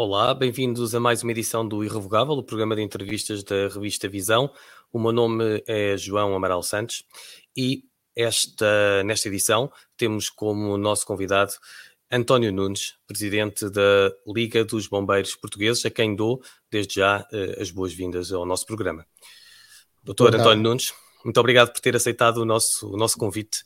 Olá, bem-vindos a mais uma edição do Irrevogável, o programa de entrevistas da revista Visão. O meu nome é João Amaral Santos e esta, nesta edição temos como nosso convidado António Nunes, presidente da Liga dos Bombeiros Portugueses, a quem dou desde já eh, as boas-vindas ao nosso programa. Doutor António Nunes, muito obrigado por ter aceitado o nosso, o nosso convite.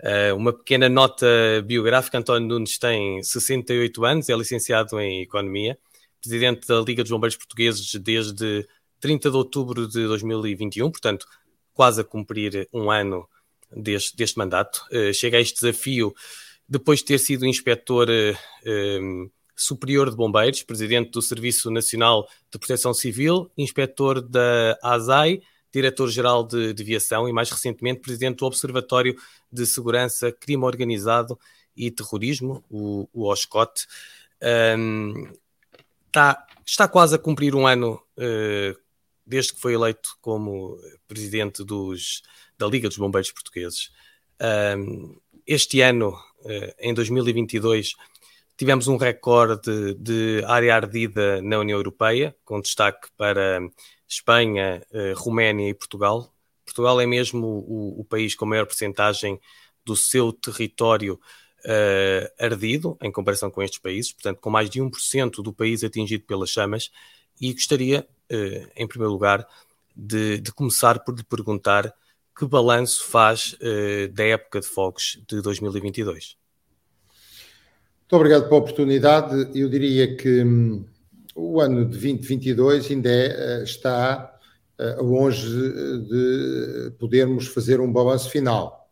Uh, uma pequena nota biográfica: António Nunes tem 68 anos, é licenciado em Economia, presidente da Liga dos Bombeiros Portugueses desde 30 de outubro de 2021, portanto, quase a cumprir um ano deste, deste mandato. Uh, chega a este desafio depois de ter sido inspetor uh, superior de bombeiros, presidente do Serviço Nacional de Proteção Civil, inspetor da ASAI diretor-geral de, de Aviação e, mais recentemente, presidente do Observatório de Segurança, Crime Organizado e Terrorismo, o, o OSCOT. Um, está, está quase a cumprir um ano uh, desde que foi eleito como presidente dos, da Liga dos Bombeiros Portugueses. Um, este ano, uh, em 2022, tivemos um recorde de área ardida na União Europeia, com destaque para Espanha, uh, Roménia e Portugal. Portugal é mesmo o, o país com maior porcentagem do seu território uh, ardido, em comparação com estes países, portanto, com mais de 1% do país atingido pelas chamas. E gostaria, uh, em primeiro lugar, de, de, começar por lhe perguntar que balanço faz da época de fogos de 2022. Muito obrigado pela oportunidade. Eu diria que hum, o ano de 2022 ainda é, eh, está eh, longe de podermos fazer um balanço final,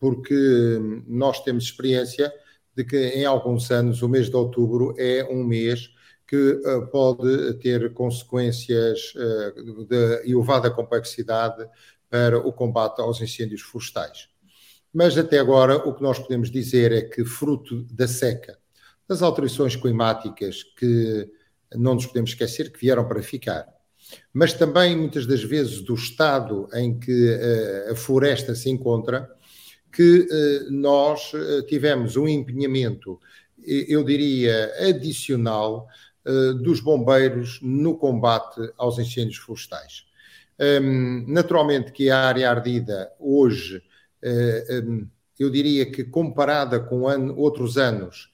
porque hum, nós temos experiência de que em alguns anos o mês de outubro é um mês que eh, pode ter consequências de elevada complexidade para o combate aos incêndios florestais. Mas até agora o que nós podemos dizer é que, fruto da seca, das alterações climáticas que não nos podemos esquecer que vieram para ficar. Mas também, muitas das vezes, do estado em que uh, a floresta se encontra, que uh, nós uh, tivemos um empenhamento, eu diria, adicional dos bombeiros no combate aos incêndios florestais. Um, naturalmente que a área ardida hoje, um, eu diria que comparada com outros anos,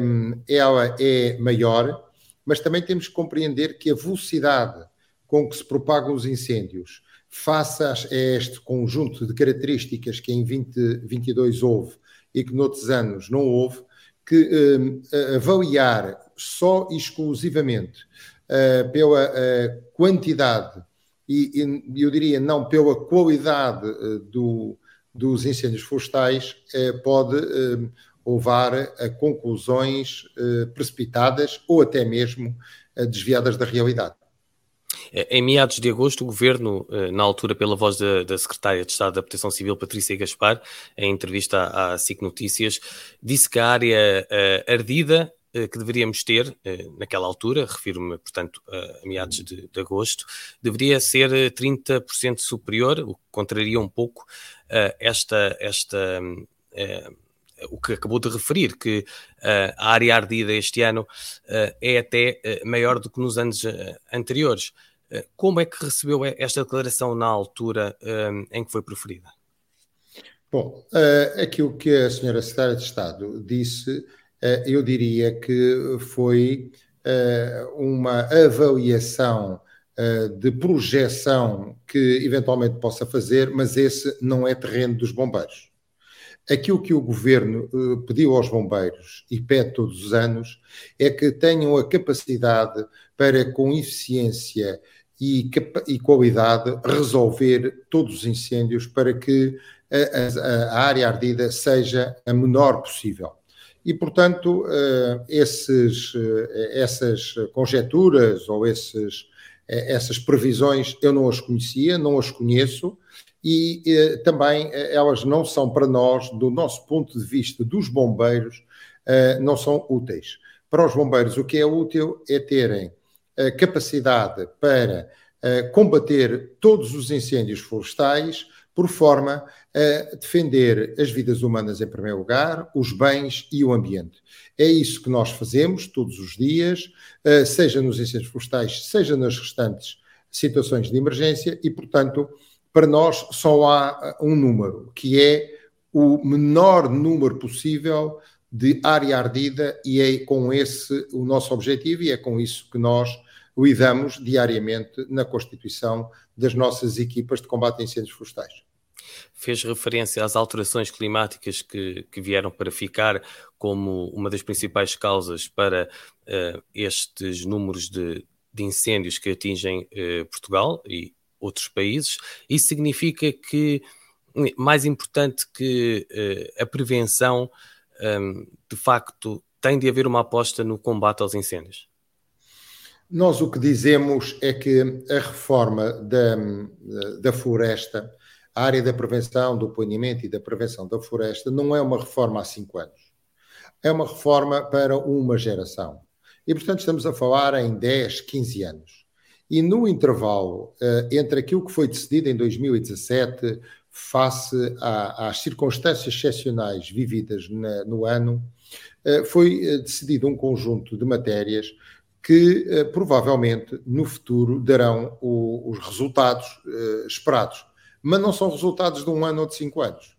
um, ela é maior, mas também temos que compreender que a velocidade com que se propagam os incêndios, face a este conjunto de características que em 2022 houve e que noutros anos não houve, que uh, avaliar só e exclusivamente uh, pela uh, quantidade e, e, eu diria não pela qualidade do, dos incêndios florestais pode levar a conclusões eh, precipitadas ou até mesmo eh, desviadas da realidade. Em meados de agosto, o Governo, eh, na altura pela voz da, da Secretária de Estado da Proteção Civil, Patrícia Gaspar, em entrevista à, à SIC Notícias, disse que a área uh, ardida uh, que deveríamos ter uh, naquela altura, refiro-me, portanto, a meados de, de, agosto, deveria ser 30% superior, o que contraria um pouco esta, esta o que acabou de referir, que uh, a área ardida este ano uh, é até uh, maior do que nos anos anteriores. como é que recebeu esta declaração na altura em que foi proferida? Bom, aquilo que a senhora Secretária de Estado disse, eu diria que foi uma avaliação de projeção que eventualmente possa fazer, mas esse não é terreno dos bombeiros. Aquilo que o governo uh, pediu aos bombeiros e pede todos os anos é que tenham a capacidade para, com eficiência e, e qualidade, resolver todos os incêndios para que a, a, a área ardida seja a menor possível. E, portanto, uh, esses, uh, essas conjecturas ou esses, essas previsões eu não as conhecia, não as conheço e eh, também eh, elas não são para nós, do nosso ponto de vista dos bombeiros, eh, não são úteis. Para os bombeiros, o que é útil é terem capacidade para combater todos os incêndios florestais por forma a defender as vidas humanas em primeiro lugar, os bens e o ambiente. É isso que nós fazemos todos os dias, seja nos incêndios florestais, seja nas restantes situações de emergência, e, portanto, para nós só há um número, que é o menor número possível de área ardida, e é com esse o nosso objetivo, e é com isso que nós lidamos diariamente na constituição das nossas equipas de combate a incêndios florestais. Fez referência às alterações climáticas que, que vieram para ficar como uma das principais causas para uh, estes números de, de, incêndios que atingem uh, Portugal e outros países. Isso significa que, mais importante que uh, a prevenção, um, de facto, tem de haver uma aposta no combate aos incêndios? Nós o que dizemos é que a reforma da, da floresta, a área da prevenção, do planeamento e da prevenção da floresta, não é uma reforma há cinco anos. É uma reforma para uma geração. E, portanto, estamos a falar em 10, 15 anos. E no intervalo uh, entre aquilo que foi decidido em 2017, face às circunstâncias excepcionais vividas na, no ano, uh, foi uh, decidido um conjunto de matérias que eh, provavelmente no futuro darão o, os resultados eh, esperados. Mas não são resultados de um ano ou de cinco anos.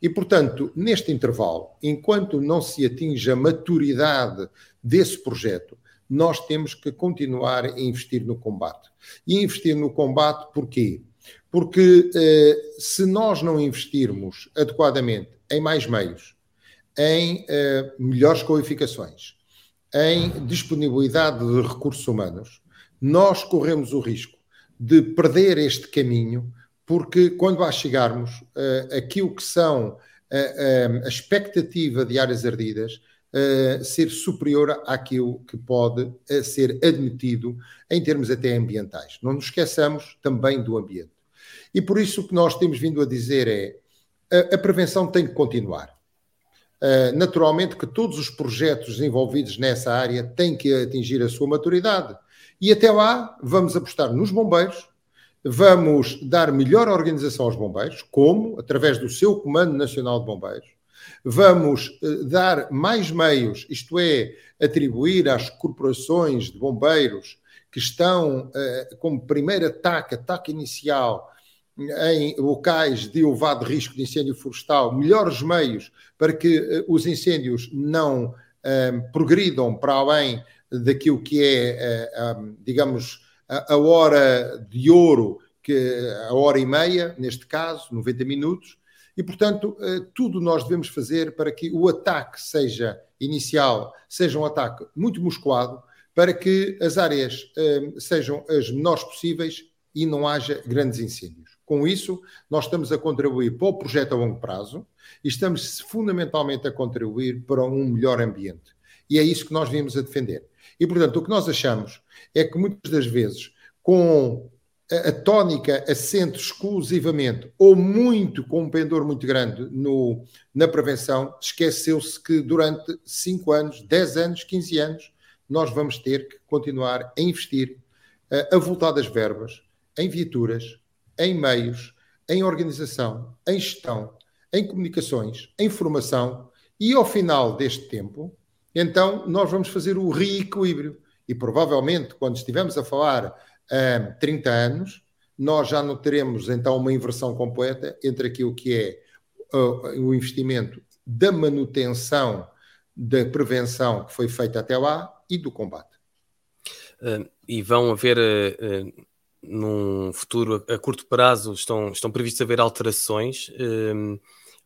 E, portanto, neste intervalo, enquanto não se atinge a maturidade desse projeto, nós temos que continuar a investir no combate. E investir no combate porquê? Porque eh, se nós não investirmos adequadamente em mais meios, em eh, melhores qualificações, em disponibilidade de recursos humanos, nós corremos o risco de perder este caminho, porque quando lá chegarmos, uh, aquilo que são uh, uh, a expectativa de áreas ardidas ser superior àquilo que pode ser admitido em termos até ambientais. Não nos esqueçamos também do ambiente. E por isso o que nós temos vindo a dizer é a, a prevenção tem que continuar. Uh, naturalmente que todos os projetos envolvidos nessa área têm que atingir a sua maturidade. E até lá vamos apostar nos bombeiros, vamos dar melhor organização aos bombeiros, como? Através do seu Comando Nacional de Bombeiros. Vamos uh, dar mais meios, isto é, atribuir às corporações de bombeiros que estão uh, como primeiro ataque, ataque inicial, em locais de elevado risco de incêndio florestal melhores meios para que uh, os incêndios não uh, progridam para além daquilo que é, um, digamos, a, a, hora de ouro, que a hora e meia, neste caso, 90 minutos, e, portanto, tudo nós devemos fazer para que o ataque seja inicial, seja um ataque muito musculado, para que as áreas sejam as menores possíveis e não haja grandes incêndios. Com isso, nós estamos a contribuir para o projeto a longo prazo e estamos fundamentalmente a contribuir para um melhor ambiente. E é isso que nós vimos a defender. E, portanto, o que nós achamos é que muitas das vezes, com a, tónica assente exclusivamente ou muito com um pendor muito grande no, na prevenção, esqueceu-se que durante 5 anos, 10 anos, 15 anos, nós vamos ter que continuar a investir, a voltar das verbas, em viaturas, em meios, em organização, em gestão, em comunicações, em formação e ao final deste tempo, então nós vamos fazer o reequilíbrio. E provavelmente, quando estivermos a falar um, 30 anos, nós já não teremos então uma inversão completa entre aquilo que é uh, o investimento da manutenção da prevenção que foi feita até lá e do combate. Uh, e vão haver uh, num futuro a curto prazo estão, estão previstas haver alterações,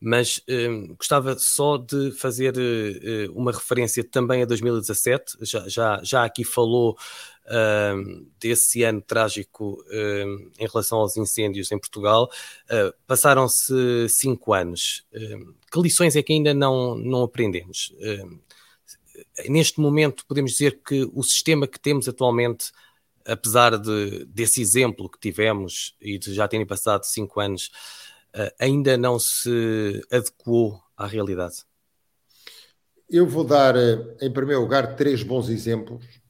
mas um, gostava só de fazer uh, uma referência também a 2017. Já, já, já aqui falou desse ano trágico hum, em relação aos incêndios em Portugal. Uh, Passaram-se cinco anos. Que lições é que ainda não, não aprendemos? neste momento, podemos dizer que o sistema que temos atualmente apesar de, desse exemplo que tivemos e de já terem passado cinco anos, uh, ainda não se adequou à realidade? Eu vou dar, em primeiro lugar, três bons exemplos, uh,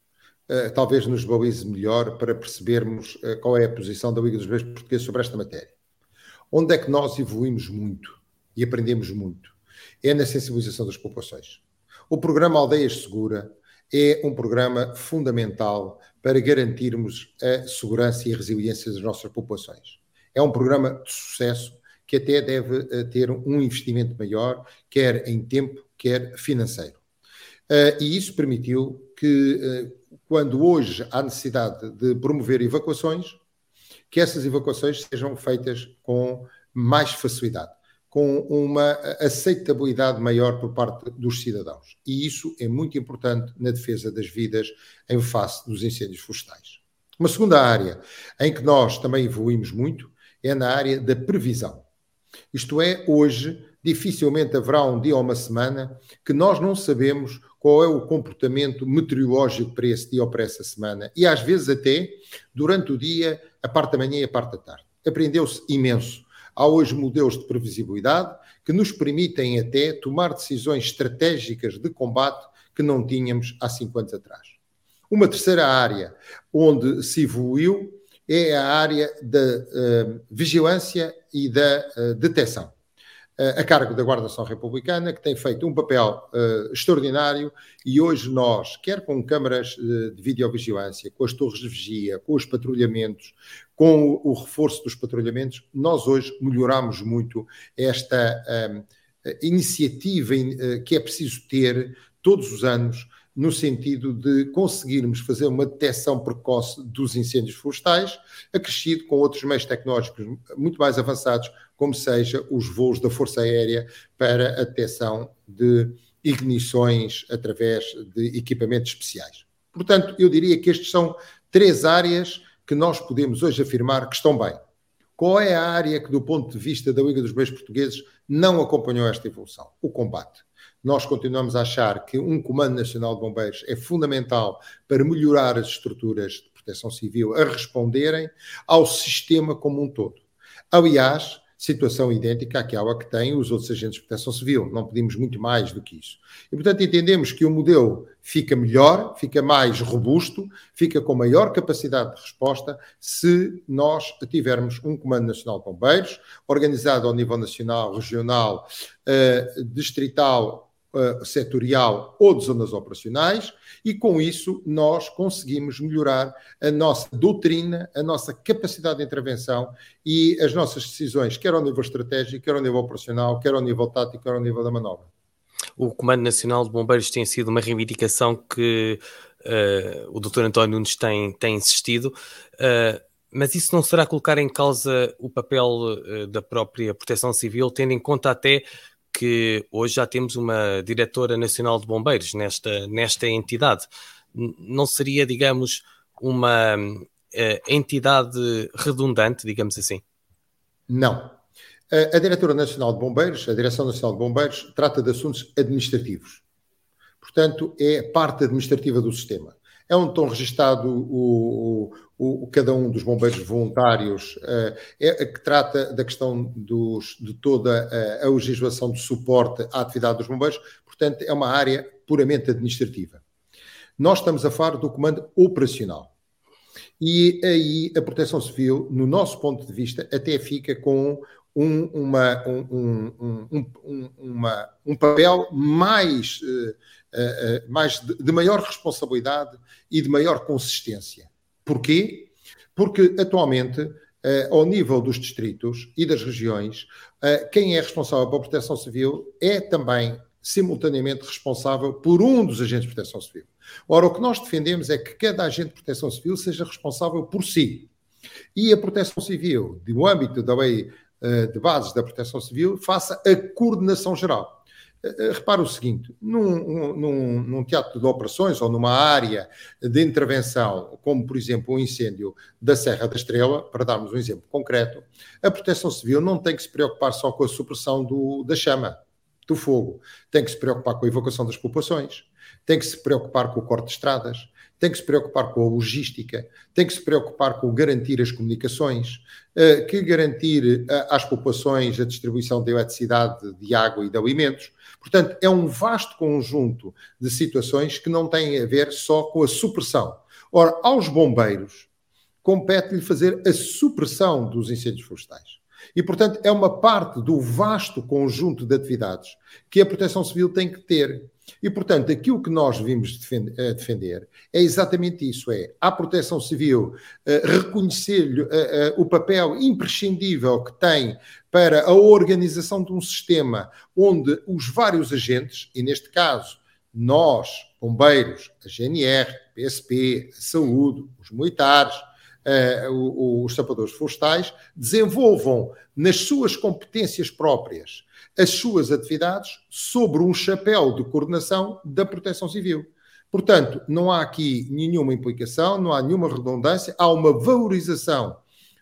talvez nos balize melhor para percebermos uh, qual é a posição da Liga dos Bombeiros Portugueses sobre esta matéria. Onde é que nós evoluímos muito e aprendemos muito? É na sensibilização das populações. O programa Aldeias Segura é um programa fundamental para garantirmos a segurança e a resiliência das nossas populações. É um programa de sucesso que até deve eh, ter um investimento maior, quer em tempo, quer financeiro. Uh, e isso permitiu que, uh, quando hoje há necessidade de promover evacuações, que essas evacuações sejam feitas com mais facilidade, com uma aceitabilidade maior por parte dos cidadãos. E isso é muito importante na defesa das vidas em face dos incêndios florestais. Uma segunda área em que nós também evoluímos muito é na área da previsão. Isto é, hoje dificilmente haverá um dia ou uma semana que nós não sabemos qual é o comportamento meteorológico para esse dia ou para essa semana. E às vezes até durante o dia, a parte da manhã e a parte da tarde. Aprendeu-se imenso. Há hoje modelos de previsibilidade que nos permitem até tomar decisões estratégicas de combate que não tínhamos há cinco anos atrás. Uma terceira área onde se evoluiu é a área da uh, vigilância e da uh, detecção. Uh, a cargo da Guarda Nacional Republicana, que tem feito um papel extraordinário e hoje nós, quer com câmaras de videovigilância, com as torres de vigia, com os patrulhamentos, com o, o reforço dos patrulhamentos, nós hoje melhoramos muito esta iniciativa que é preciso ter todos os anos no sentido de conseguirmos fazer uma detecção precoce dos incêndios florestais, acrescido com outros meios tecnológicos muito mais avançados, como seja os voos da Força Aérea para a detecção de ignições através de equipamentos especiais. Portanto, eu diria que estas são três áreas que nós podemos hoje afirmar que estão bem. Qual é a área que, do ponto de vista da Liga dos Meios Portugueses, não acompanhou esta evolução? O combate nós continuamos a achar que um Comando Nacional de Bombeiros é fundamental para melhorar as estruturas de proteção civil a responderem ao sistema como um todo. Aliás, situação idêntica àquela que têm os outros agentes de proteção civil. Não pedimos muito mais do que isso. E, portanto, entendemos que o modelo fica melhor, fica mais robusto, fica com maior capacidade de resposta se nós tivermos um Comando Nacional de Bombeiros, organizado ao nível nacional, regional, uh, distrital uh, setorial ou de zonas operacionais, e com isso nós conseguimos melhorar a nossa doutrina, a nossa capacidade de intervenção e as nossas decisões, quer ao nível estratégico, quer ao nível operacional, quer ao nível tático, quer ao nível da manobra. O Comando Nacional de Bombeiros tem sido uma reivindicação que uh, o Dr. António Nunes tem, tem insistido. Uh, mas isso não será colocar em causa o papel da própria Proteção Civil, tendo em conta até que hoje já temos uma diretora nacional de bombeiros nesta, nesta entidade. Não seria, digamos, uma uh, entidade redundante, digamos assim? Não. A, a Diretora Nacional de Bombeiros, a Direção Nacional de Bombeiros, trata de assuntos administrativos. Portanto, é parte administrativa do sistema é onde estão registados o, o, cada um dos bombeiros voluntários, uh, é, que trata da questão dos, de toda a, a legislação de suporte à atividade dos bombeiros, portanto, é uma área puramente administrativa. Nós estamos a falar do comando operacional. E aí a Proteção Civil, no nosso ponto de vista, até fica com um, uma, um, um, uma, um papel mais uh, uh, mais de, de, maior responsabilidade e de maior consistência. Porquê? Porque atualmente, uh, ao nível dos distritos e das regiões, quem é responsável pela proteção civil é também simultaneamente responsável por um dos agentes de proteção civil. Ora, o que nós defendemos é que cada agente de proteção civil seja responsável por si. E a proteção civil, no âmbito da lei de bases da proteção civil, faça a coordenação geral. Eh, eh, repara o seguinte: num, num, num, teatro de operações ou numa área de intervenção, como por exemplo o incêndio da Serra da Estrela, para darmos um exemplo concreto, a proteção civil não tem que se preocupar só com a supressão do, da chama, do fogo, tem que se preocupar com a evacuação das populações, tem que se preocupar com o corte de estradas, tem que se preocupar com a logística, tem que se preocupar com garantir as comunicações, eh, que garantir às populações a distribuição de eletricidade, de água e de alimentos Portanto, é um vasto conjunto de situações que não têm a ver só com a supressão. Ora, aos bombeiros compete-lhe fazer a supressão dos incêndios florestais. E, portanto, é uma parte do vasto conjunto de atividades que a Proteção Civil tem que ter. E, portanto, aquilo que nós vimos defender é exatamente isso: é a Proteção Civil reconhecer-lhe uh, uh, o papel imprescindível que tem para a organização de um sistema onde os vários agentes, e neste caso nós, bombeiros, a GNR, PSP, a saúde, os militares, os sapadores florestais, desenvolvam nas suas competências próprias as suas atividades sobre um chapéu de coordenação da proteção civil. Portanto, não há aqui nenhuma implicação, não há nenhuma redundância, há uma valorização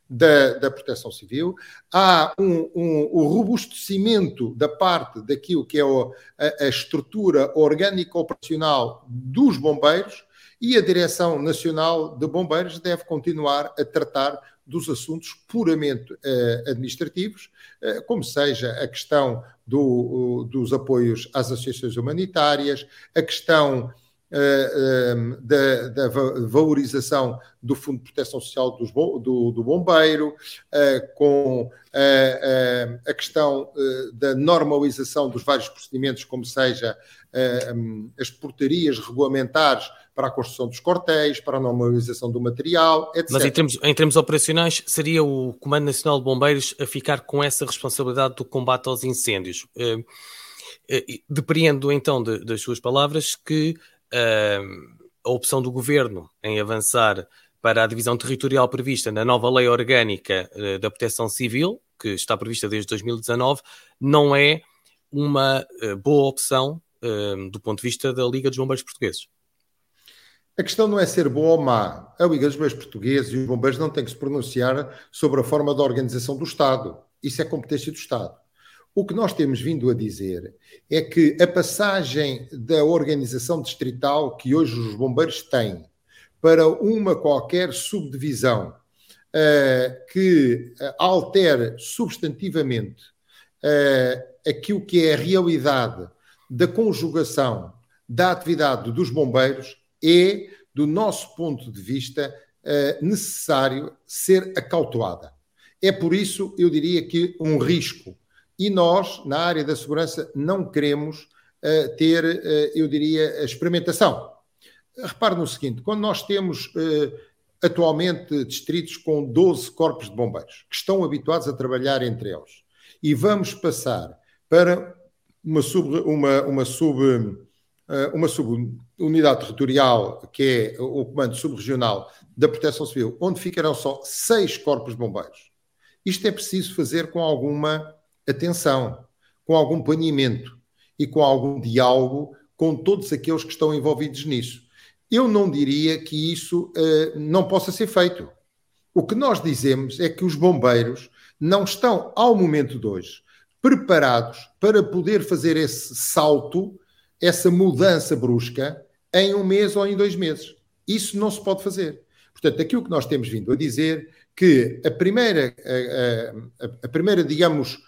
da, da proteção civil, há um, um, um, robustecimento da parte daquilo que é a, a estrutura orgânica operacional dos bombeiros e a Direção Nacional de Bombeiros deve continuar a tratar dos assuntos puramente uh, administrativos, uh, como seja a questão do, dos apoios às associações humanitárias, a questão da, da, valorização do Fundo de Proteção Social dos, do, do, Bombeiro, com a questão da normalização dos vários procedimentos, como seja as portarias regulamentares para a construção dos quartéis, para a normalização do material, etc. Mas em termos, em termos operacionais, seria o Comando Nacional de Bombeiros a ficar com essa responsabilidade do combate aos incêndios. Depreendo então de, das suas palavras que a opção do governo em avançar para a divisão territorial prevista na nova lei orgânica uh, da proteção civil, que está prevista desde 2019, não é uma boa opção do ponto de vista da Liga dos Bombeiros Portugueses. A questão não é ser boa ou má. A Liga dos Bombeiros Portugueses e os bombeiros não têm que se pronunciar sobre a forma da organização do Estado. Isso é competência do Estado. O que nós temos vindo a dizer é que a passagem da organização distrital que hoje os bombeiros têm para uma qualquer subdivisão uh, que uh, altere substantivamente uh, aquilo que é a realidade da conjugação da atividade dos bombeiros é, do nosso ponto de vista, uh, necessário ser acautelada. É por isso, eu diria que um risco. E nós, na área da segurança, não queremos uh, ter, uh, eu diria, a experimentação. Repare no seguinte: quando nós temos atualmente distritos com 12 corpos de bombeiros, que estão habituados a trabalhar entre eles, e vamos passar para uma sub, uma, uma sub uma subunidade territorial, que é o Comando Subregional da Proteção Civil, onde ficarão só seis corpos de bombeiros. Isto é preciso fazer com alguma atenção, com algum planeamento e com algum diálogo com todos aqueles que estão envolvidos nisso. Eu não diria que isso uh, não possa ser feito. O que nós dizemos é que os bombeiros não estão, ao momento de hoje, preparados para poder fazer esse salto essa mudança brusca em um mês ou em dois meses. Isso não se pode fazer. Portanto, aquilo que nós temos vindo a dizer que a primeira, a, a, a primeira, digamos,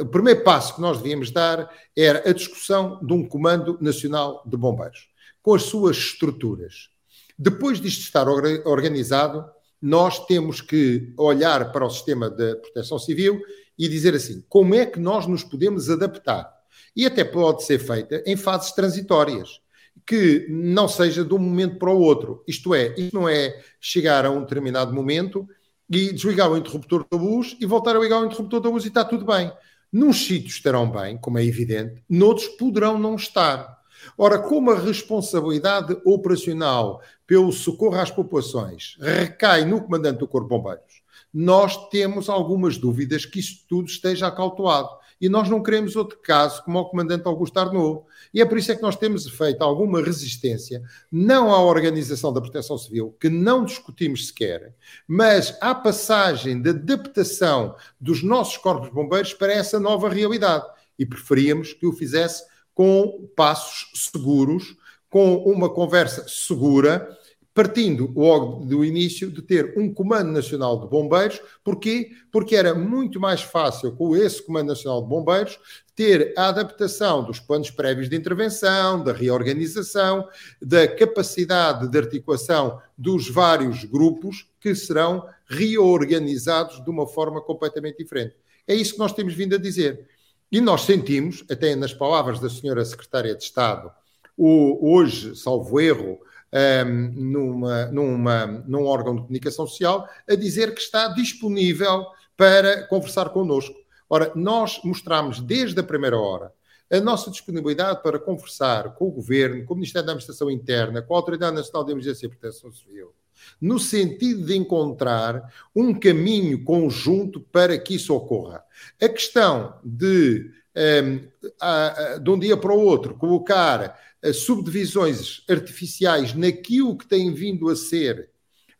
o primeiro passo que nós devíamos dar era a discussão de um Comando Nacional de Bombeiros, com as suas estruturas. Depois disto estar organizado, nós temos que olhar para o sistema de proteção civil e dizer assim: como é que nós nos podemos adaptar? e até pode ser feita em fases transitórias, que não seja de um momento para o outro. Isto é, isto não é chegar a um determinado momento e desligar o interruptor da luz e voltar a ligar o interruptor da luz e está tudo bem. Nos sítios estarão bem, como é evidente, noutros poderão não estar. Ora, como a responsabilidade operacional pelo socorro às populações recai no comandante do Corpo de Bombeiros, nós temos algumas dúvidas que isso tudo esteja acautelado e nós não queremos outro caso como o comandante Augusto Arnaud. E é por isso é que nós temos feito alguma resistência, não à organização da proteção civil, que não discutimos sequer, mas à passagem de adaptação dos nossos corpos bombeiros para essa nova realidade. E preferíamos que o fizesse com passos seguros, com uma conversa segura, partindo logo do início de ter um Comando Nacional de Bombeiros. Porquê? Porque era muito mais fácil com esse Comando Nacional de Bombeiros ter a adaptação dos planos prévios de intervenção, da reorganização, da capacidade de articulação dos vários grupos que serão reorganizados de uma forma completamente diferente. É isso que nós temos vindo a dizer. E nós sentimos, até nas palavras da senhora Secretária de Estado, o, hoje, salvo erro, um, numa, numa, num órgão de comunicação social, a dizer que está disponível para conversar connosco. Ora, nós mostramos desde a primeira hora a nossa disponibilidade para conversar com o Governo, com o Ministério da Administração Interna, com a Autoridade Nacional de Emergência e Proteção Civil, no sentido de encontrar um caminho conjunto para que isso ocorra. A questão de, um, de um dia para o outro, colocar subdivisões artificiais naquilo que tem vindo a ser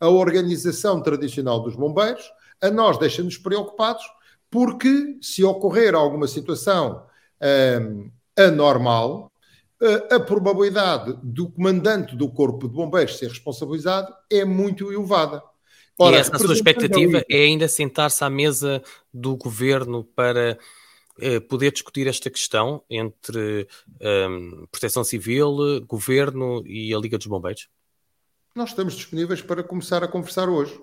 a organização tradicional dos bombeiros, a nós deixa-nos preocupados, porque se ocorrer alguma situação um, anormal, a probabilidade do comandante do Corpo de Bombeiros ser responsabilizado é muito elevada. Ora, e essa sua expectativa é ainda sentar-se à mesa do governo para eh, poder discutir esta questão entre um, Proteção Civil, Governo e a Liga dos Bombeiros? Nós estamos disponíveis para começar a conversar hoje.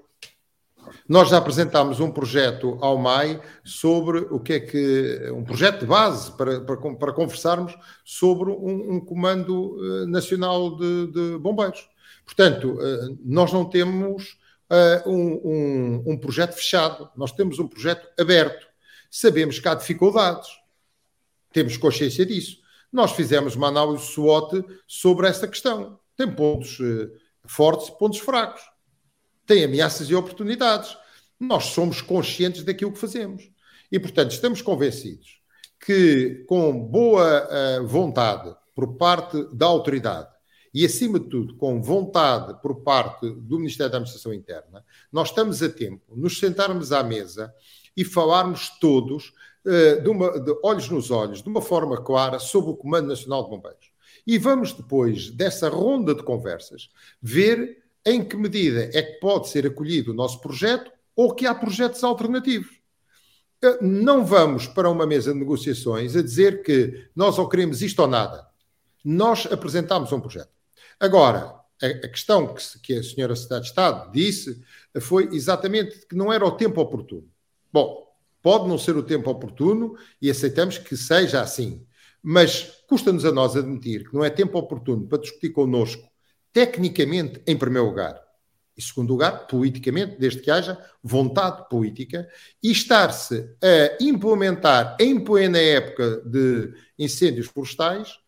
Nós já apresentámos um projeto ao MAI sobre o que é que. um projeto de base para, para, para conversarmos sobre um, um comando uh, nacional de, de, bombeiros. Portanto, uh, nós não temos um, um, um projeto fechado, nós temos um projeto aberto. Sabemos que há dificuldades, temos consciência disso. Nós fizemos uma análise SWOT sobre essa questão. Tem pontos fortes e pontos fracos tem ameaças e oportunidades. Nós somos conscientes daquilo que fazemos. E, portanto, estamos convencidos que, com boa uh, vontade por parte da autoridade e, acima de tudo, com vontade por parte do Ministério da Administração Interna, nós estamos a tempo nos sentarmos à mesa e falarmos todos uh, de, uma, de olhos nos olhos, de uma forma clara, sobre o Comando Nacional de Bombeiros. E vamos depois dessa ronda de conversas ver em que medida é que pode ser acolhido o nosso projeto ou que há projetos alternativos. Eh, não vamos para uma mesa de negociações a dizer que nós ou queremos isto ou nada. Nós apresentamos um projeto. Agora, a, questão que, a senhora Cidade de Estado disse foi exatamente que não era o tempo oportuno. Bom, pode não ser o tempo oportuno e aceitamos que seja assim. Mas custa-nos a nós admitir que não é tempo oportuno para discutir connosco tecnicamente, em primeiro lugar, e segundo lugar, politicamente, desde que haja vontade política, e estar-se a implementar, em plena época de incêndios florestais,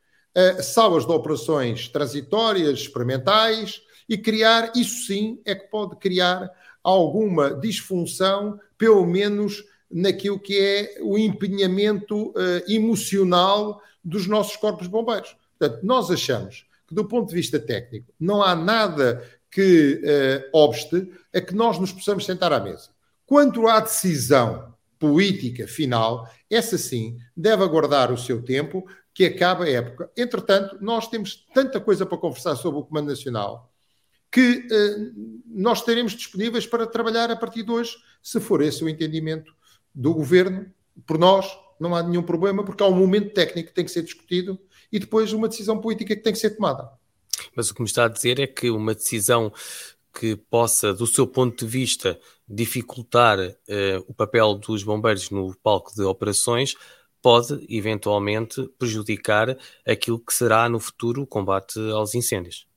salas de operações transitórias, experimentais, e criar, isso sim, é que pode criar alguma disfunção, pelo menos naquilo que é o empenhamento uh, emocional dos nossos corpos bombeiros. Portanto, nós achamos que, do ponto de vista técnico, não há nada que uh, obste a que nós nos possamos sentar à mesa. Quanto à decisão política final, essa sim deve aguardar o seu tempo, que acaba a época. Entretanto, nós temos tanta coisa para conversar sobre o Comando Nacional que uh, nós estaremos disponíveis para trabalhar a partir de hoje, se for esse o entendimento do governo, por nós, não há nenhum problema, porque há um momento técnico que tem que ser discutido e depois uma decisão política que tem que ser tomada. Mas o que me está a dizer é que uma decisão que possa, do seu ponto de vista, dificultar uh, o papel dos bombeiros no palco de operações pode, eventualmente, prejudicar aquilo que será no futuro o combate aos incêndios.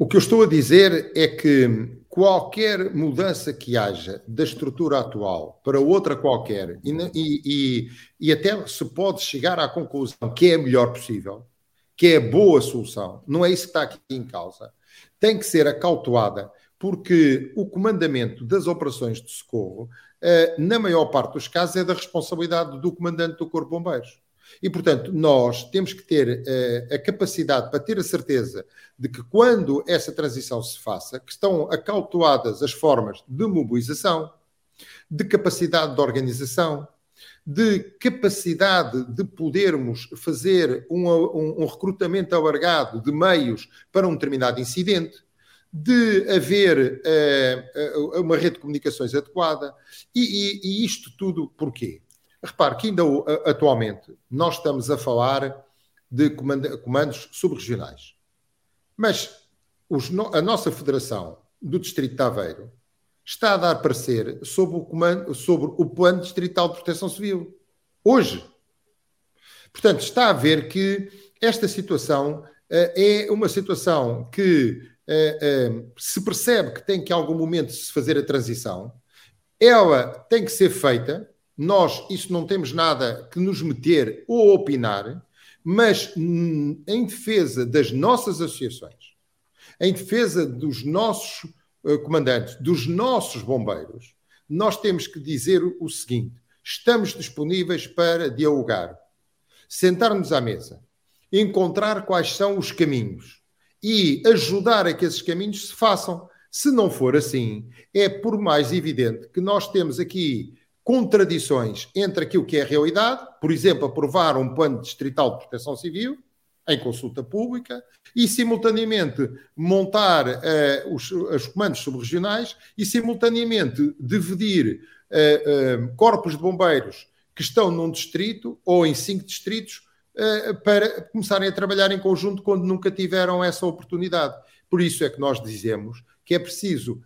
O que eu estou a dizer é que qualquer mudança que haja da estrutura atual para outra qualquer, e, e, e, até se pode chegar à conclusão que é a melhor possível, que é a boa solução, não é isso que está aqui em causa, tem que ser acautelada, porque o comandamento das operações de socorro, eh, na maior parte dos casos, é da responsabilidade do comandante do Corpo de Bombeiros. E, portanto, nós temos que ter uh, a capacidade para ter a certeza de que quando essa transição se faça, que estão acautuadas as formas de mobilização, de capacidade de organização, de capacidade de podermos fazer um, um, um recrutamento alargado de meios para um determinado incidente, de haver uh, uma rede de comunicações adequada. E, e, e isto tudo porquê? Repare que ainda atualmente nós estamos a falar de comandos subregionais. Mas a nossa Federação do Distrito de Aveiro está a dar parecer sobre o, comando, sobre o Plano Distrital de Proteção Civil. Hoje. Portanto, está a ver que esta situação uh, é uma situação que uh, uh, se percebe que tem que, em algum momento, se fazer a transição. Ela tem que ser feita. Nós, isso não temos nada que nos meter ou opinar, mas hum, em defesa das nossas associações, em defesa dos nossos comandantes, dos nossos bombeiros, nós temos que dizer o seguinte: estamos disponíveis para dialogar, sentar-nos à mesa, encontrar quais são os caminhos e ajudar a que esses caminhos se façam. Se não for assim, é por mais evidente que nós temos aqui contradições entre aquilo que é a realidade, por exemplo, aprovar um plano distrital de proteção civil em consulta pública e, simultaneamente, montar uh, os, os comandos subregionais e, simultaneamente, dividir uh, uh, corpos de bombeiros que estão num distrito ou em cinco distritos para começarem a trabalhar em conjunto quando nunca tiveram essa oportunidade. Por isso é que nós dizemos que é preciso,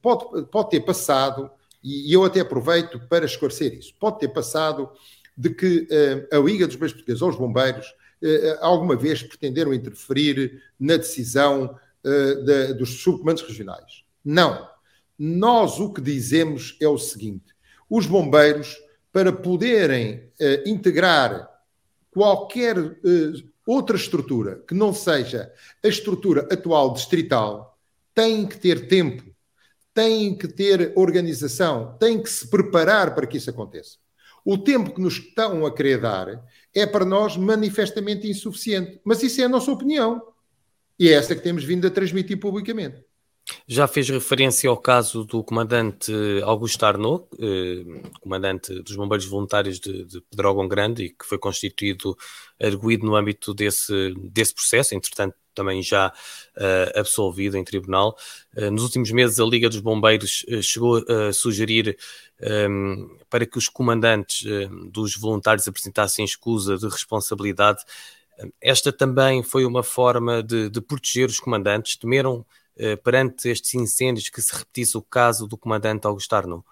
pode, pode ter passado, e eu até aproveito para esclarecer isso, pode ter passado de que a Liga dos Bombeiros Portugueses ou os bombeiros alguma vez pretenderam interferir na decisão de, dos subcomandos regionais. Não. Nós o que dizemos é o seguinte: os bombeiros, para poderem uh, integrar qualquer uh, outra estrutura que não seja a estrutura atual distrital, têm que ter tempo, têm que ter organização, têm que se preparar para que isso aconteça. O tempo que nos estão a querer dar é para nós manifestamente insuficiente. Mas isso é a nossa opinião. E é essa que temos vindo a transmitir publicamente. Já fez referência ao caso do comandante Augusto Arnaud, eh, comandante dos Bombeiros Voluntários de, de Pedrógão Grande, e que foi constituído arguído no âmbito desse, desse processo, entretanto também já uh, absolvido em tribunal. Uh, nos últimos meses, a Liga dos Bombeiros uh, chegou a sugerir ehm, para que os comandantes dos voluntários apresentassem escusa de responsabilidade. Esta também foi uma forma de, de proteger os comandantes. Temeram eh, perante estes incêndios que se repetisse o caso do comandante Augusto Arno?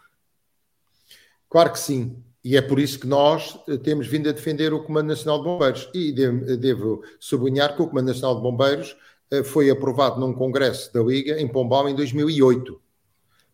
Claro que sim. E é por isso que nós eh, temos vindo a defender o Comando Nacional de Bombeiros. E devo sublinhar que o Comando Nacional de Bombeiros eh, foi aprovado num congresso da Liga em Pombal em 2008.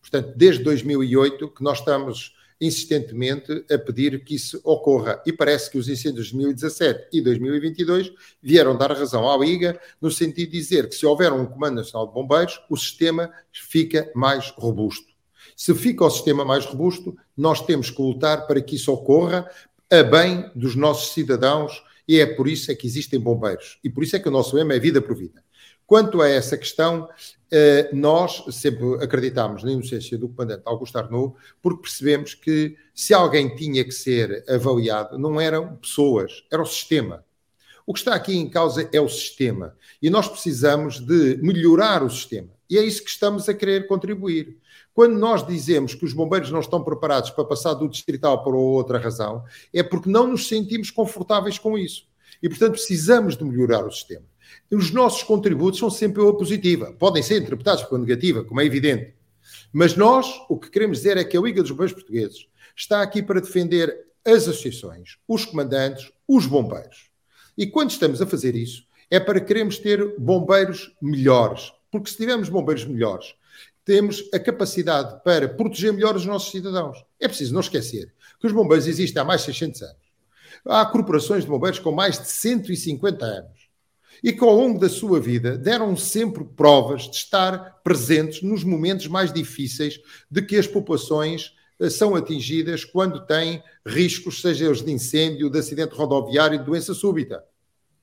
Portanto, desde 2008 que nós estamos insistentemente a pedir que isso ocorra. E parece que os incêndios de 2017 e 2022 vieram dar razão à Liga, no sentido de dizer que se houver um Comando Nacional de Bombeiros, o sistema fica mais robusto. Se fica o sistema mais robusto, nós temos que lutar para que isso ocorra a bem dos nossos cidadãos e é por isso é que existem bombeiros. E por isso é que o nosso lema é vida por vida. Quanto a essa questão, eh, nós sempre acreditámos na inocência do comandante Augusto Arnaud, porque percebemos que se alguém tinha que ser avaliado, não eram pessoas, era o sistema. O que está aqui em causa é o sistema. E nós precisamos de melhorar o sistema. E é isso que estamos a querer contribuir. Quando nós dizemos que os bombeiros não estão preparados para passar do distrital para outra razão, é porque não nos sentimos confortáveis com isso. E, portanto, precisamos de melhorar o sistema. Os nossos contributos são sempre pela positiva. Podem ser interpretados pela negativa, como é evidente. Mas nós, o que queremos dizer é que a Liga dos Bombeiros Portugueses está aqui para defender as associações, os comandantes, os bombeiros. E quando estamos a fazer isso, é para queremos ter bombeiros melhores. Porque se tivermos bombeiros melhores, temos a capacidade para proteger melhor os nossos cidadãos. É preciso não esquecer que os bombeiros existem há mais de 600 anos. Há corporações de bombeiros com mais de 150 anos e que ao longo da sua vida deram sempre provas de estar presentes nos momentos mais difíceis de que as populações eh, são atingidas quando têm riscos, seja eles de incêndio, de acidente rodoviário, de doença súbita.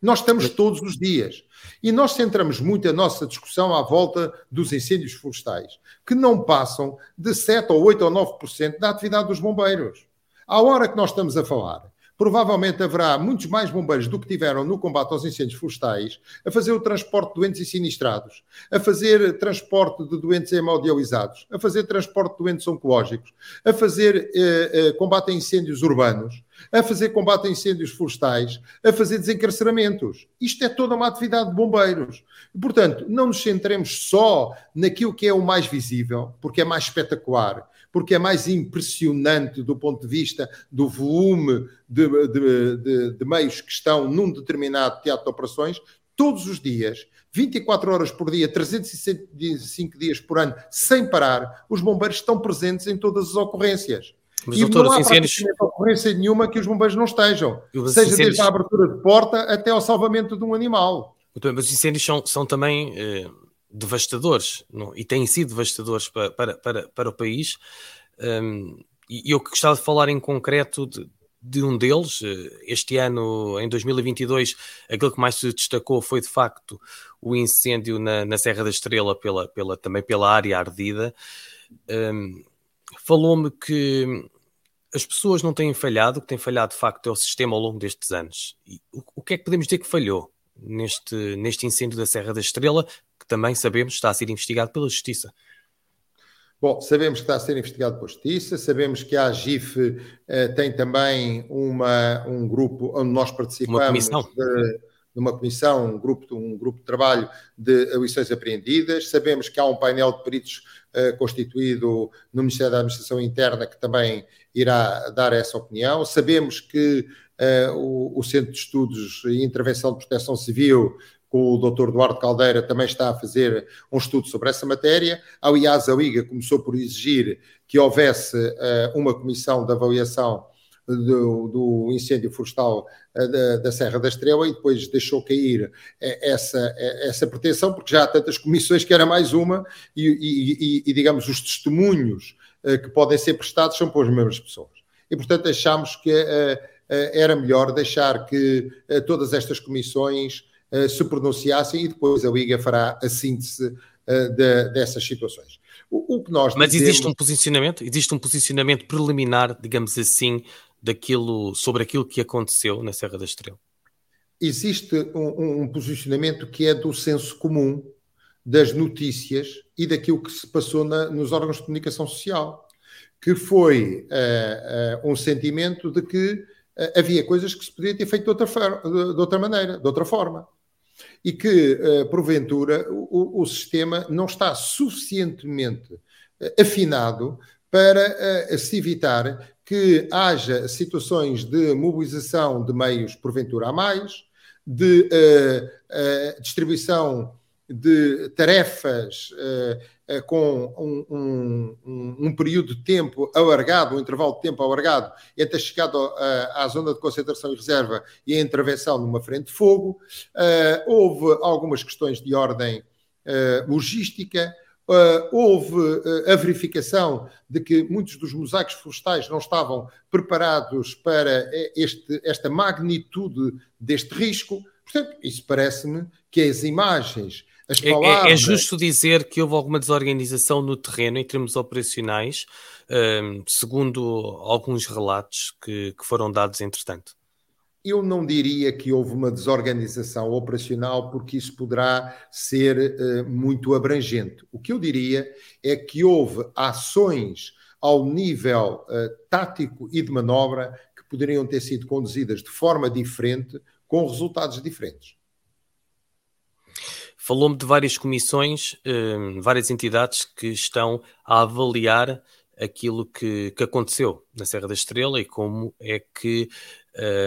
Nós estamos todos os dias. E nós centramos muito a nossa discussão à volta dos incêndios florestais, que não passam de 7 ou 8 ou 9% da atividade dos bombeiros. À hora que nós estamos a falar, provavelmente haverá muitos mais bombeiros do que tiveram no combate aos incêndios florestais a fazer o transporte de doentes e sinistrados, a fazer transporte de doentes hemodializados, a fazer transporte de doentes oncológicos, a fazer eh, eh, combate a incêndios urbanos, a fazer combate a incêndios florestais, a fazer desencarceramentos. Isto é toda uma atividade de bombeiros. Portanto, não nos centremos só naquilo que é o mais visível, porque é mais espetacular, porque é mais impressionante do ponto de vista do volume de, de, de, de meios que estão num determinado teatro de operações, todos os dias, 24 horas por dia, 365 dias por ano, sem parar, os bombeiros estão presentes em todas as ocorrências. Mas, e doutor, não há incêndios... ocorrência nenhuma que os bombeiros não estejam, seja incêndios... desde a abertura de porta até ao salvamento de um animal. Mas os incêndios são, são também eh, devastadores não? e têm sido devastadores para, para, para, para o país. Um, e eu gostava de falar em concreto de, de um deles. Eh, este ano, em 2022, aquilo que mais se destacou foi de facto o incêndio na, na Serra da Estrela, pela, pela, também pela área ardida. Um, Falou-me que as pessoas não têm falhado, o que tem falhado de facto é o sistema ao longo destes anos. E o, o que é que podemos dizer que falhou neste, neste incêndio da Serra da Estrela, que também sabemos está a ser investigado pela Justiça? Bom, sabemos que está a ser investigado pela Justiça, sabemos que a AGIF eh, tem também uma, um grupo onde nós participamos. Uma comissão. De, numa comissão, um grupo, um grupo de trabalho de lições apreendidas. Sabemos que há um painel de peritos uh, constituído no Ministério da Administração Interna que também irá dar essa opinião. Sabemos que uh, o, o, Centro de Estudos e Intervenção de Proteção Civil, o Dr. Eduardo Caldeira, também está a fazer um estudo sobre essa matéria. A Liga começou por exigir que houvesse uh, uma comissão de avaliação do, do incêndio florestal uh, da, da, Serra da Estrela e depois deixou cair essa, essa pretensão, porque já há tantas comissões que era mais uma, e, e, e digamos, os testemunhos uh, que podem ser prestados são pelas mesmas pessoas. E, portanto, achámos que era melhor deixar que todas estas comissões se pronunciassem e depois a Liga fará a síntese de, dessas situações. O, o, que nós Mas dizemos... existe um posicionamento, existe um posicionamento preliminar, digamos assim, daquilo, sobre aquilo que aconteceu na Serra da Estrela? Existe um, um posicionamento que é do senso comum das notícias e daquilo que se passou na, nos órgãos de comunicação social, que foi uh, uh, um sentimento de que uh, havia coisas que se podia ter feito de outra, de, de outra maneira, de outra forma. E que, porventura, o, o, sistema não está suficientemente afinado para se evitar que haja situações de mobilização de meios, porventura, a mais, de uh, uh, distribuição de tarefas uh, com um, um, um, período de tempo alargado, um intervalo de tempo alargado entre a chegada à zona de concentração e reserva e a intervenção numa frente de fogo. houve algumas questões de ordem logística, Uh, houve uh, a verificação de que muitos dos mosaicos florestais não estavam preparados para eh, este, esta magnitude deste risco. Portanto, isso parece-me que as imagens, as palavras. É, é, é, justo dizer que houve alguma desorganização no terreno em termos operacionais, uh, segundo alguns relatos que, que foram dados entretanto eu não diria que houve uma desorganização operacional, porque isso poderá ser uh, muito abrangente. O que eu diria é que houve ações ao nível uh, tático e de manobra que poderiam ter sido conduzidas de forma diferente, com resultados diferentes. Falou-me de várias comissões, uh, várias entidades que estão a avaliar aquilo que, que aconteceu na Serra da Estrela e como é que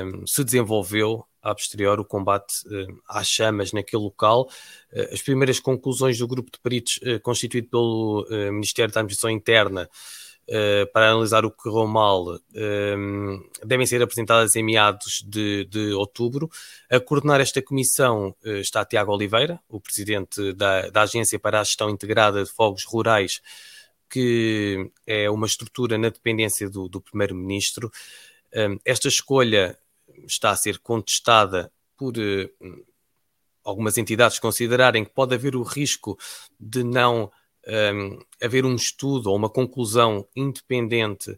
um, se desenvolveu a posterior o combate uh, às chamas naquele local. Uh, as primeiras conclusões do grupo de peritos uh, constituído pelo Ministério da Administração Interna para analisar o que correu mal devem ser apresentadas em meados de, de, outubro. A coordenar esta comissão está Tiago Oliveira, o presidente da, da Agência para a Gestão Integrada de Fogos Rurais, que é uma estrutura na dependência do, do Primeiro-Ministro. Esta escolha está a ser contestada por eh, algumas entidades considerarem que pode haver o risco de não um, haver um estudo ou uma conclusão independente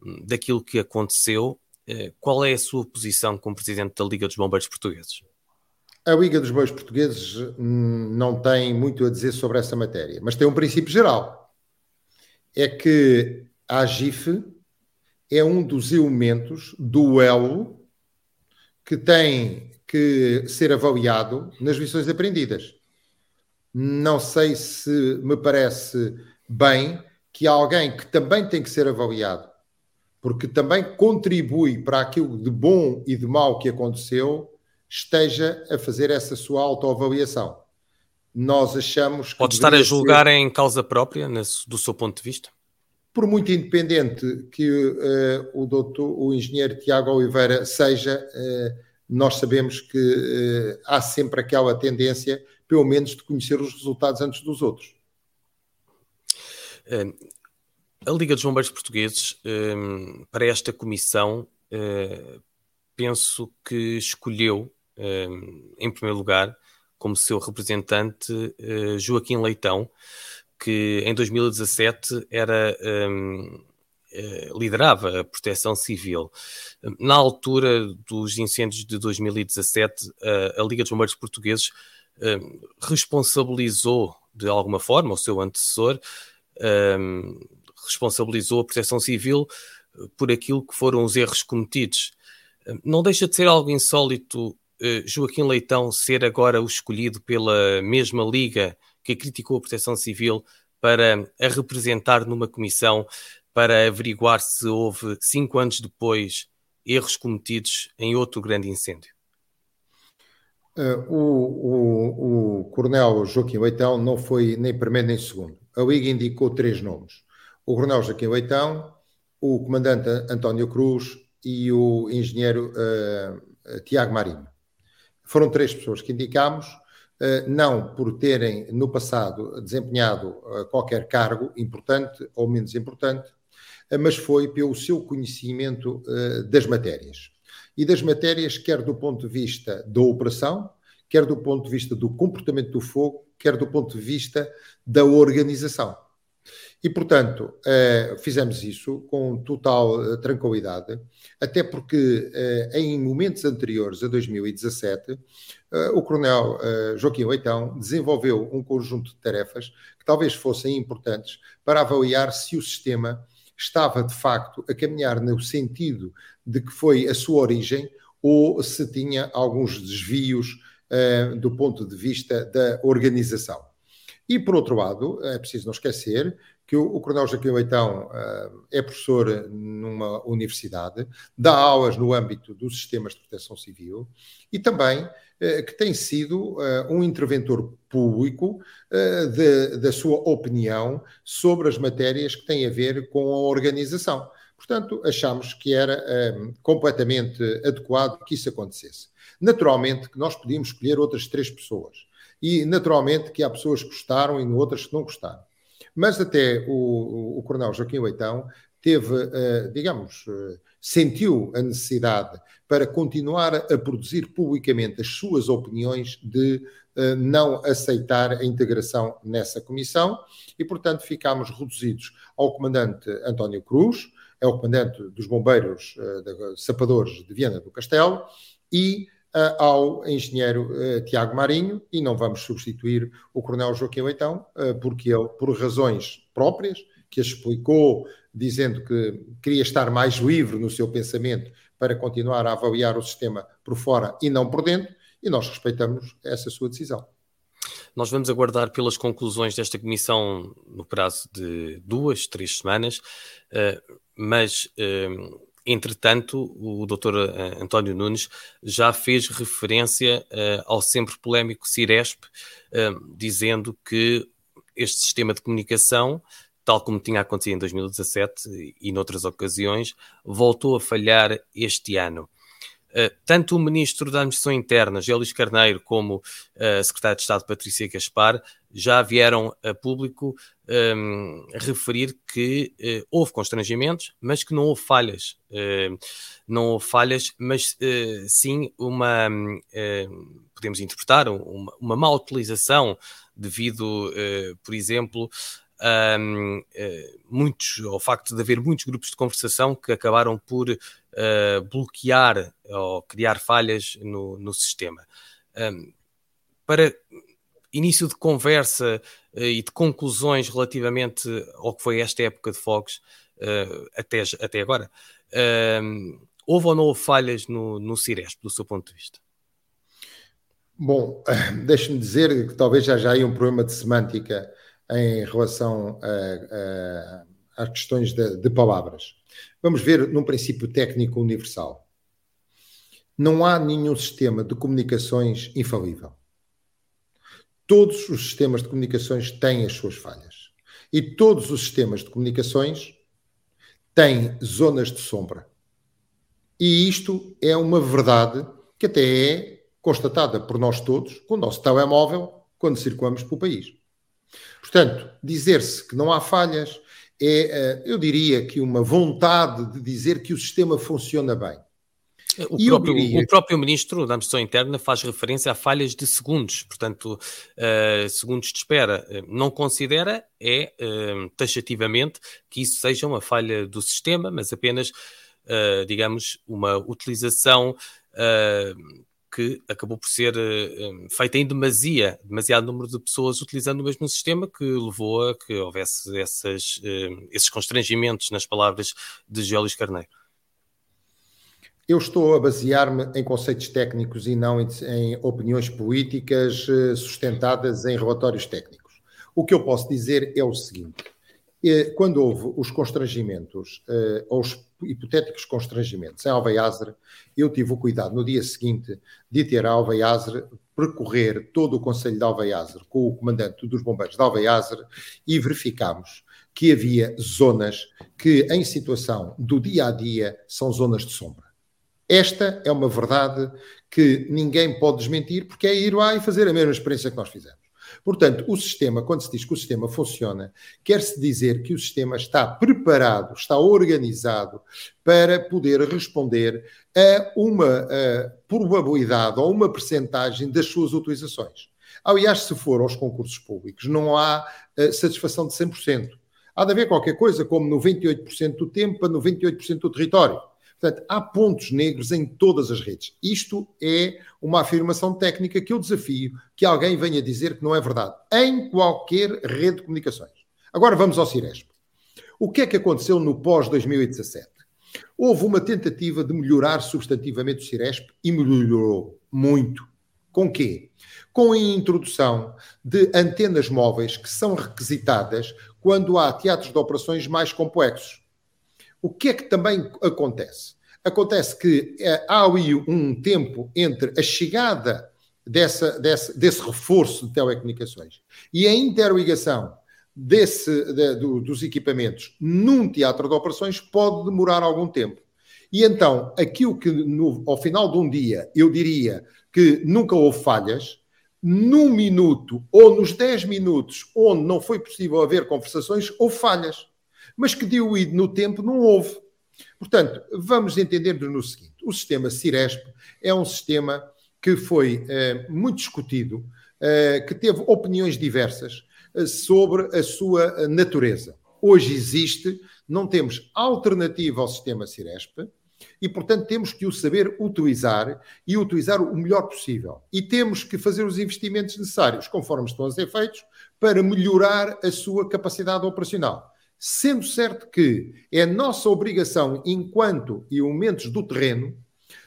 hum, daquilo que aconteceu qual é a sua posição como presidente da Liga dos Bombeiros Portugueses? A Liga dos Bombeiros Portugueses hum, não tem muito a dizer sobre essa matéria, mas tem um princípio geral. É que a AGIF é um dos elementos do elo que tem que ser avaliado nas lições aprendidas. Não sei se me parece bem que alguém que também tem que ser avaliado, porque também contribui para aquilo de bom e de mau que aconteceu, esteja a fazer essa sua autoavaliação. Nós achamos que. Pode estar a julgar ser... em causa própria, nesse, do seu ponto de vista? Por muito independente que uh, o doutor, o engenheiro Tiago Oliveira seja, uh, nós sabemos que uh, há sempre aquela tendência, pelo menos, de conhecer os resultados antes dos outros. a Liga dos Bombeiros Portugueses, para esta comissão, penso que escolheu em primeiro lugar, como seu representante, eh, Joaquim Leitão, que em 2017 era. Eh, liderava a proteção civil. Na altura dos incêndios de 2017, a Liga dos Bombeiros Portugueses ehm, responsabilizou de alguma forma o seu antecessor, ehm, responsabilizou a proteção civil eh, por aquilo que foram os erros cometidos. Não deixa de ser algo insólito eh, Joaquim Leitão ser agora o escolhido pela mesma Liga que criticou a Proteção Civil para a representar numa comissão para averiguar se houve, cinco anos depois, erros cometidos em outro grande incêndio? Uh, o, o, o, coronel Joaquim Leitão não foi nem primeiro nem segundo. A Liga indicou três nomes: o coronel Joaquim Leitão, o comandante António Cruz e o engenheiro uh, Tiago Marinho. Foram três pessoas que indicámos, eh, não por terem no passado desempenhado eh, qualquer cargo importante ou menos importante, eh, mas foi pelo seu conhecimento das matérias. E das matérias, quer do ponto de vista da operação, quer do ponto de vista do comportamento do fogo, quer do ponto de vista da organização. E, portanto, eh, fizemos isso com total eh, tranquilidade, até porque eh, em momentos anteriores a 2017, o Coronel Joaquim Leitão desenvolveu um conjunto de tarefas que talvez fossem importantes para avaliar se o sistema estava de facto a caminhar no sentido de que foi a sua origem ou se tinha alguns desvios do ponto de vista da organização. E, por outro lado, é preciso não esquecer que o, o Coronel Joaquim Leitão uh, é professor numa universidade, dá aulas no âmbito dos sistemas de proteção civil e também uh, que tem sido uh, um interventor público de, da sua opinião sobre as matérias que têm a ver com a organização. Portanto, achamos que era completamente adequado que isso acontecesse. Naturalmente que nós podíamos escolher outras três pessoas. E, naturalmente, que há pessoas que gostaram e outras que não gostaram. Mas até o, o Coronel Joaquim Leitão teve, uh, digamos, uh, sentiu a necessidade para continuar a produzir publicamente as suas opiniões de uh, não aceitar a integração nessa comissão e, portanto, ficámos reduzidos ao comandante António Cruz, é o comandante dos bombeiros sapadores de Viana do Castelo, e ao engenheiro uh, Tiago Marinho e não vamos substituir o coronel Joaquim Leitão, uh, porque ele, por razões próprias, que explicou, dizendo que queria estar mais livre no seu pensamento para continuar a avaliar o sistema por fora e não por dentro, e nós respeitamos essa sua decisão. Nós vamos aguardar pelas conclusões desta comissão no prazo de duas, três semanas, mas Entretanto, o Dr. Eh, António Nunes já fez referência uh, ao sempre polémico Ciresp, uh, dizendo que este sistema de comunicação, tal como tinha acontecido em 2017 e noutras ocasiões, voltou a falhar este ano. Uh, tanto o Ministro da Administração Interna, Gélis Carneiro, como a Secretária de Estado, Patrícia Gaspar, já vieram a público um, referir que uh, houve constrangimentos, mas que não houve falhas. Uh, não houve falhas, mas uh, sim uma, podemos interpretar, uma, uma má utilização devido, por exemplo, muitos, ao facto de haver muitos grupos de conversação que acabaram por uh, bloquear ou criar falhas no, no sistema. Um, para início de conversa uh, e de conclusões relativamente ao que foi esta época de fogos uh, até, até agora, houve ou não houve falhas no, no Ciresp, do seu ponto de vista? Bom, deixe-me dizer que talvez já, já há um problema de semântica em relação às questões de, de palavras. Vamos ver num princípio técnico universal. Não há nenhum sistema de comunicações infalível. Todos os sistemas de comunicações têm as suas falhas. E todos os sistemas de comunicações têm zonas de sombra. E isto é uma verdade que até é constatada por nós todos com o nosso telemóvel quando circulamos pelo país. Portanto, dizer-se que não há falhas é, eh, eu diria que uma vontade de dizer que o sistema funciona bem. O próprio, diria... o próprio, ministro da Administração Interna faz referência a falhas de segundos, portanto, uh, segundos de espera. Não considera, é uh, taxativamente, que isso seja uma falha do sistema, mas apenas, uh, digamos, uma utilização que acabou por ser uh, feita em demasia, demasiado número de pessoas utilizando o mesmo sistema que levou a que houvesse essas, uh, esses constrangimentos nas palavras de Gélios Carneiro. Eu estou a basear-me em conceitos técnicos e não em, em opiniões políticas sustentadas em relatórios técnicos. O que eu posso dizer é o seguinte: quando houve os constrangimentos, ou os hipotéticos constrangimentos em Alveiazre, eu tive o cuidado no dia seguinte de ter a Alveiazre percorrer todo o Conselho de Alveiazre com o comandante dos bombeiros de Alveiazre e verificámos que havia zonas que, em situação do dia a dia, são zonas de sombra. Esta é uma verdade que ninguém pode desmentir, porque é ir lá e fazer a mesma experiência que nós fizemos. Portanto, o sistema, quando se diz que o sistema funciona, quer-se dizer que o sistema está preparado, está organizado para poder responder a uma a probabilidade ou uma percentagem das suas utilizações. Aliás, se for aos concursos públicos, não há uh, satisfação de 100%. Há de haver qualquer coisa como 98% do tempo para 98% do território. Portanto, há pontos negros em todas as redes. Isto é uma afirmação técnica que eu desafio que alguém venha dizer que não é verdade. Em qualquer rede de comunicações. Agora vamos ao Ciresp. O que é que aconteceu no pós-2017? Houve uma tentativa de melhorar substantivamente o Ciresp e melhorou muito. Com quê? Com a introdução de antenas móveis que são requisitadas quando há teatros de operações mais complexos. O que é que também acontece? Acontece que é, há aí um tempo entre a chegada dessa, desse, desse reforço de telecomunicações e a interligação desse, de, do, dos equipamentos num teatro de operações pode demorar algum tempo. E então, aquilo que no, ao final de um dia eu diria que nunca houve falhas, num minuto ou nos 10 minutos onde não foi possível haver conversações, houve falhas mas que diluído no tempo não houve. Portanto, vamos entender-nos no seguinte: o sistema Ciresp é um sistema que foi eh, muito discutido, eh, que teve opiniões diversas eh, sobre a sua natureza. Hoje existe, não temos alternativa ao sistema Ciresp e, portanto, temos que o saber utilizar e utilizar o melhor possível. E temos que fazer os investimentos necessários, conforme estão a ser feitos, para melhorar a sua capacidade operacional. Sendo certo que é nossa obrigação, enquanto elementos do terreno,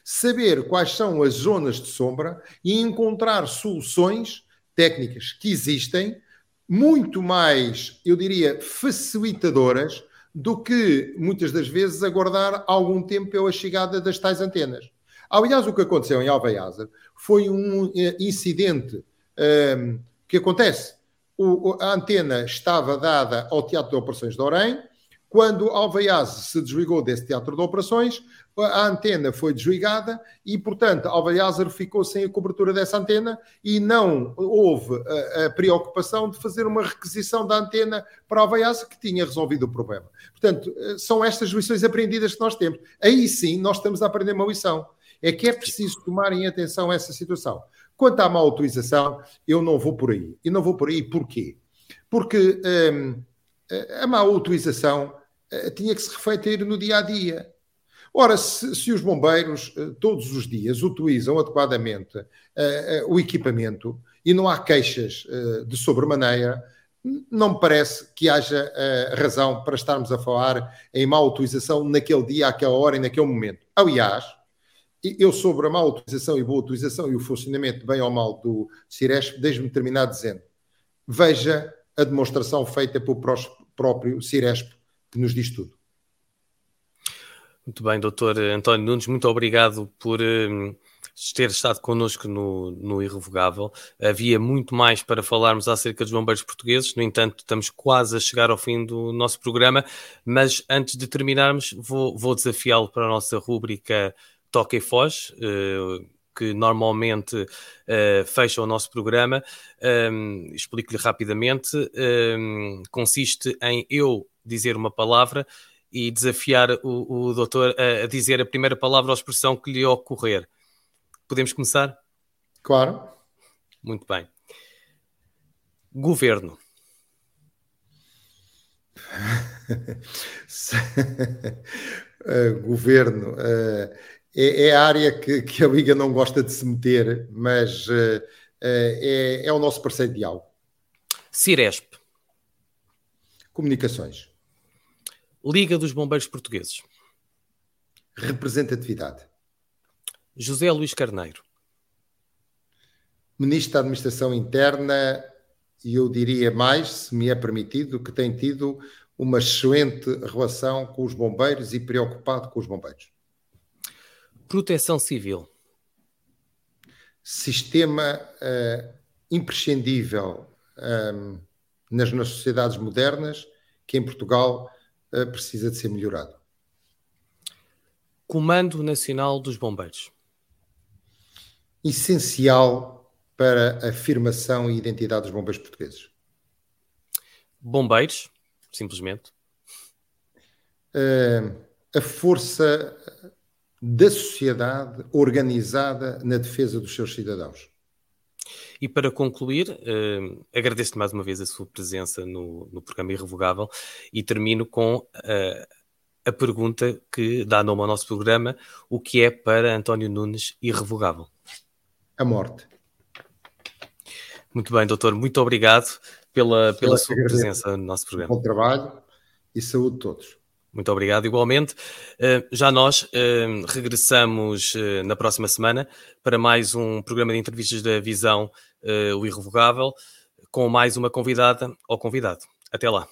saber quais são as zonas de sombra e encontrar soluções técnicas que existem, muito mais, eu diria, facilitadoras do que muitas das vezes aguardar algum tempo pela chegada das tais antenas. Aliás, o que aconteceu em Alveiazer foi um eh, incidente um, ehm, que acontece o, a antena estava dada ao Teatro de Operações de Orem. Quando Alveiase se desligou desse Teatro de Operações, a antena foi desligada e, portanto, Alveiazer ficou sem a cobertura dessa antena e não houve a, a preocupação de fazer uma requisição da antena para Alveiazer que tinha resolvido o problema. Portanto, eh, são estas lições aprendidas que nós temos. Aí sim, nós estamos a aprender uma lição. É que é preciso tomarem atenção a essa situação. Quanto à má utilização, eu não vou por aí. E não vou por aí porquê? Porque hum, a má utilização uh, tinha que se refletir no dia a dia. Ora, se, se os bombeiros todos os dias utilizam adequadamente o equipamento e não há queixas de sobremaneira, não me parece que haja uh, razão para estarmos a falar em má utilização naquele dia, àquela hora e naquele momento. Aliás, eu sobre a má utilização e boa utilização e o funcionamento bem ou mal do Ciresp, deixe-me terminar dizendo, veja a demonstração feita pelo próprio Ciresp, que nos diz tudo. Muito bem, doutor António Nunes, muito obrigado por... Uh ter estado connosco no, no Irrevogável. Havia muito mais para falarmos acerca dos bombeiros portugueses, no entanto, estamos quase a chegar ao fim do nosso programa, mas antes de terminarmos, vou, vou desafiá-lo para a nossa rúbrica Toca e Foz. Uh, que normalmente uh, fecha o nosso programa. Um, Explico-lhe rapidamente. Um, consiste em eu dizer uma palavra e desafiar o, o doutor a, a dizer a primeira palavra ou expressão que lhe ocorrer. Podemos começar? Claro. Muito bem. Governo. uh, governo uh, é, é, a área que, que, a Liga não gosta de se meter, mas uh, é, é, o nosso parceiro de diálogo. Ciresp. Comunicações. Liga dos Bombeiros Portugueses. Representatividade. José Luís Carneiro. Ministro da Administração Interna, e eu diria mais, se me é permitido, que tem tido uma excelente relação com os bombeiros e preocupado com os bombeiros. Proteção Civil. Sistema uh, imprescindível um, nas, nas, sociedades modernas que em Portugal uh, precisa de ser melhorado. Comando Nacional dos Bombeiros essencial para a afirmação e identidade dos bombeiros portugueses? Bombeiros, simplesmente. Uh, a força da sociedade organizada na defesa dos seus cidadãos. E para concluir, uh, agradeço-te mais uma vez a sua presença no, no programa Irrevogável e termino com uh, a pergunta que dá nome ao nosso programa: o que é para António Nunes irrevogável? a morte. Muito bem, doutor, muito obrigado pela, pela sua presença no nosso programa. Bom trabalho e saúde a todos. Muito obrigado, igualmente. Eh, já nós eh, regressamos eh, na próxima semana para mais um programa de entrevistas da Visão, o Irrevogável, com mais uma convidada ou convidado. Até lá.